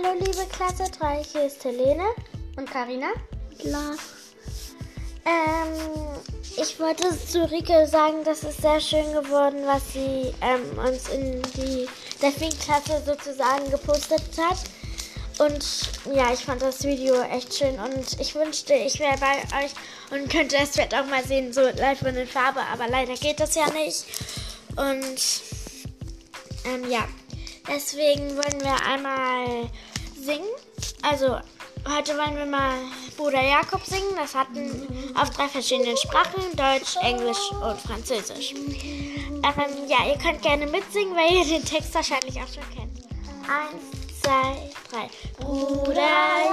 Hallo liebe Klasse 3, hier ist Helene und Karina. Klar. Ähm, ich wollte zu Rike sagen, das ist sehr schön geworden, was sie ähm, uns in die Delfin-Klasse sozusagen gepostet hat. Und ja, ich fand das Video echt schön und ich wünschte, ich wäre bei euch und könnte es vielleicht auch mal sehen, so live und in Farbe, aber leider geht das ja nicht. Und ähm, ja, deswegen wollen wir einmal singen. Also heute wollen wir mal Bruder Jakob singen. Das hatten auf drei verschiedenen Sprachen, Deutsch, Englisch und Französisch. Ähm, ja, ihr könnt gerne mitsingen, weil ihr den Text wahrscheinlich auch schon kennt. Eins, zwei, drei. Bruder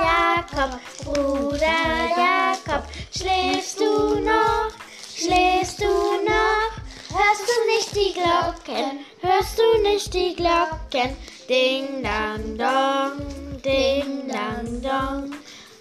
Jakob, Bruder Jakob, schläfst du noch? Schläfst du noch? Hörst du nicht die Glocken? Hörst du nicht die Glocken? Ding dang dong, ding dang dong.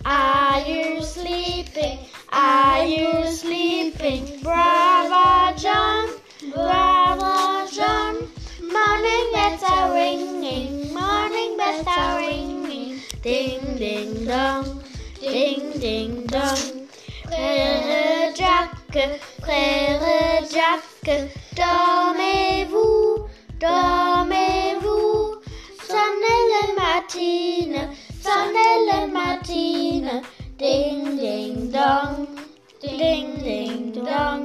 Are you sleeping? Are you sleeping? Brother John, brother John. Morning bells are ringing, morning bells are ringing. Ding ding dong, ding ding dong. Frère Jacques, frère Jacques, dormez-vous, dormez-vous. Sonnez le matin, sonnez le matin. Ding ding dong, ding ding dong.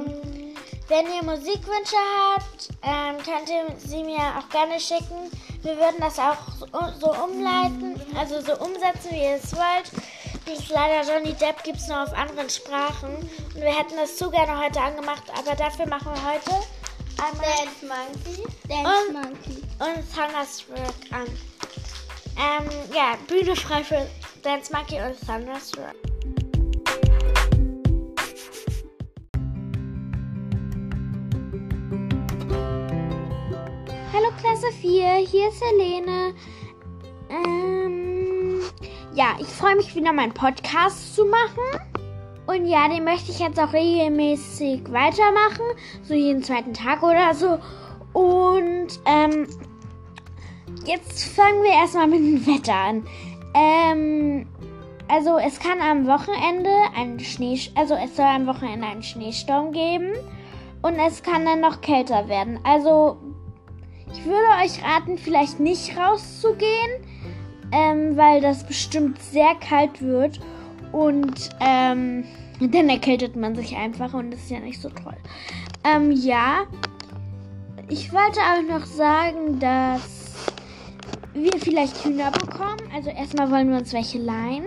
Wenn ihr Musikwünsche habt, ähm, könnt ihr sie mir auch gerne schicken. Wir würden das auch so, umleiten, also so umsetzen, wie ihr es wollt. Das leider Johnny Depp gibt es nur auf anderen Sprachen. Und wir hätten das zu gerne heute angemacht, aber dafür machen wir heute einmal Dance Monkey. Dance Und- Monkey. und Thunderstruck an. Ähm, ja, Bühne frei für Dance Monkey und Thunderstruck. Hallo Klasse 4, hier ist Helene. Ähm, ja, ich freue mich wieder, meinen Podcast zu machen. Und ja, den möchte ich jetzt auch regelmäßig weitermachen. So jeden zweiten Tag oder so. Und ähm, jetzt fangen wir erstmal mit dem Wetter an. Ähm, also es kann am Wochenende einen Schnee, also es soll am Wochenende einen Schneesturm geben. Und es kann dann noch kälter werden. Also ich würde euch raten, vielleicht nicht rauszugehen, ähm, weil das bestimmt sehr kalt wird. Und ähm, dann erkältet man sich einfach und das ist ja nicht so toll. Ähm, ja. Ich wollte auch noch sagen, dass wir vielleicht Hühner bekommen. Also erstmal wollen wir uns welche leihen.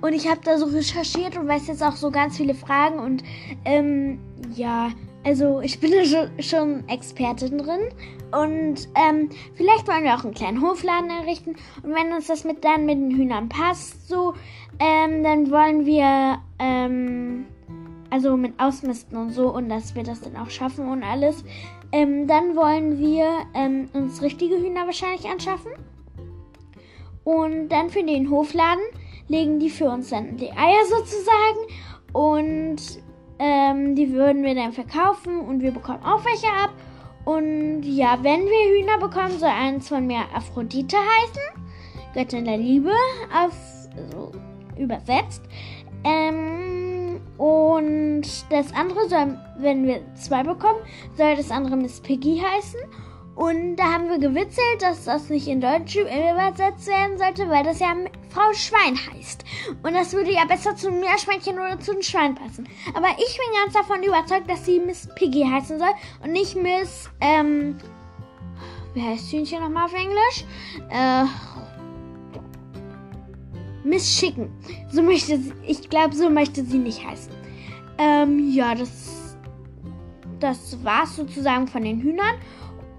Und ich habe da so recherchiert und weiß jetzt auch so ganz viele Fragen. Und ähm, ja, also ich bin da schon, schon Expertin drin. Und ähm, vielleicht wollen wir auch einen kleinen Hofladen errichten. Und wenn uns das mit dann mit den Hühnern passt, so, ähm, dann wollen wir ähm, also mit Ausmisten und so und dass wir das dann auch schaffen und alles. Ähm, dann wollen wir ähm, uns richtige Hühner wahrscheinlich anschaffen. Und dann für den Hofladen legen die für uns dann die Eier sozusagen. Und ähm, die würden wir dann verkaufen und wir bekommen auch welche ab. Und ja, wenn wir Hühner bekommen, soll eins von mir Aphrodite heißen. Göttin der Liebe, auf, so übersetzt. Ähm, und das andere soll, wenn wir zwei bekommen, soll das andere Miss Piggy heißen. Und da haben wir gewitzelt, dass das nicht in Deutsch übersetzt werden sollte, weil das ja Frau Schwein heißt. Und das würde ja besser zu einem Meerschweinchen oder zu einem Schwein passen. Aber ich bin ganz davon überzeugt, dass sie Miss Piggy heißen soll und nicht Miss, ähm, wie heißt Hühnchen nochmal auf Englisch? Äh, Miss Chicken. So möchte sie, ich glaube, so möchte sie nicht heißen. Ähm, ja, das, das war's sozusagen von den Hühnern.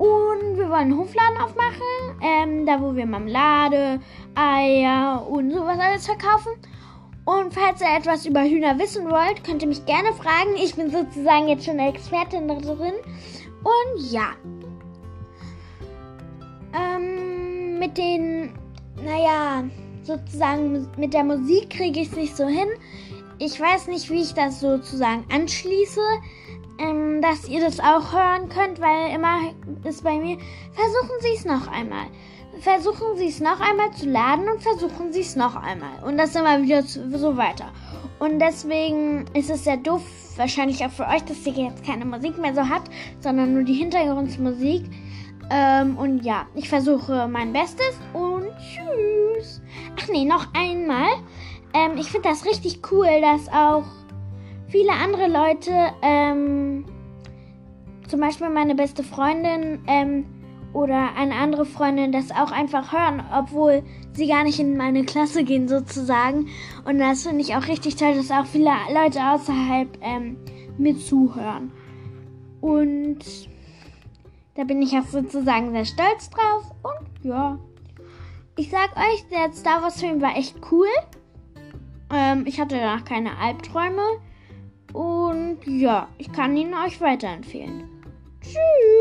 Und wir wollen einen Hofladen aufmachen, ähm, da wo wir Marmelade, Eier und sowas alles verkaufen. Und falls ihr etwas über Hühner wissen wollt, könnt ihr mich gerne fragen. Ich bin sozusagen jetzt schon Expertin drin. Und ja. Ähm, mit den, naja, sozusagen mit der Musik kriege ich es nicht so hin. Ich weiß nicht, wie ich das sozusagen anschließe. ähm, dass ihr das auch hören könnt, weil immer ist bei mir, versuchen Sie es noch einmal. Versuchen Sie es noch einmal zu laden und versuchen Sie es noch einmal. Und das immer wieder so weiter. Und deswegen ist es sehr doof, wahrscheinlich auch für euch, dass ihr jetzt keine Musik mehr so habt, sondern nur die Hintergrundmusik. Ähm, und ja, ich versuche mein Bestes und tschüss. Ach nee, noch einmal. Ähm, ich finde das richtig cool, dass auch viele andere Leute, ähm, zum Beispiel meine beste Freundin ähm, oder eine andere Freundin, das auch einfach hören, obwohl sie gar nicht in meine Klasse gehen sozusagen. Und das finde ich auch richtig toll, dass auch viele Leute außerhalb ähm, mir zuhören. Und da bin ich auch sozusagen sehr stolz drauf. Und ja, ich sag euch, der Star Wars Film war echt cool. Ähm, ich hatte danach keine Albträume. Und ja, ich kann ihn euch weiterempfehlen. Tschüss.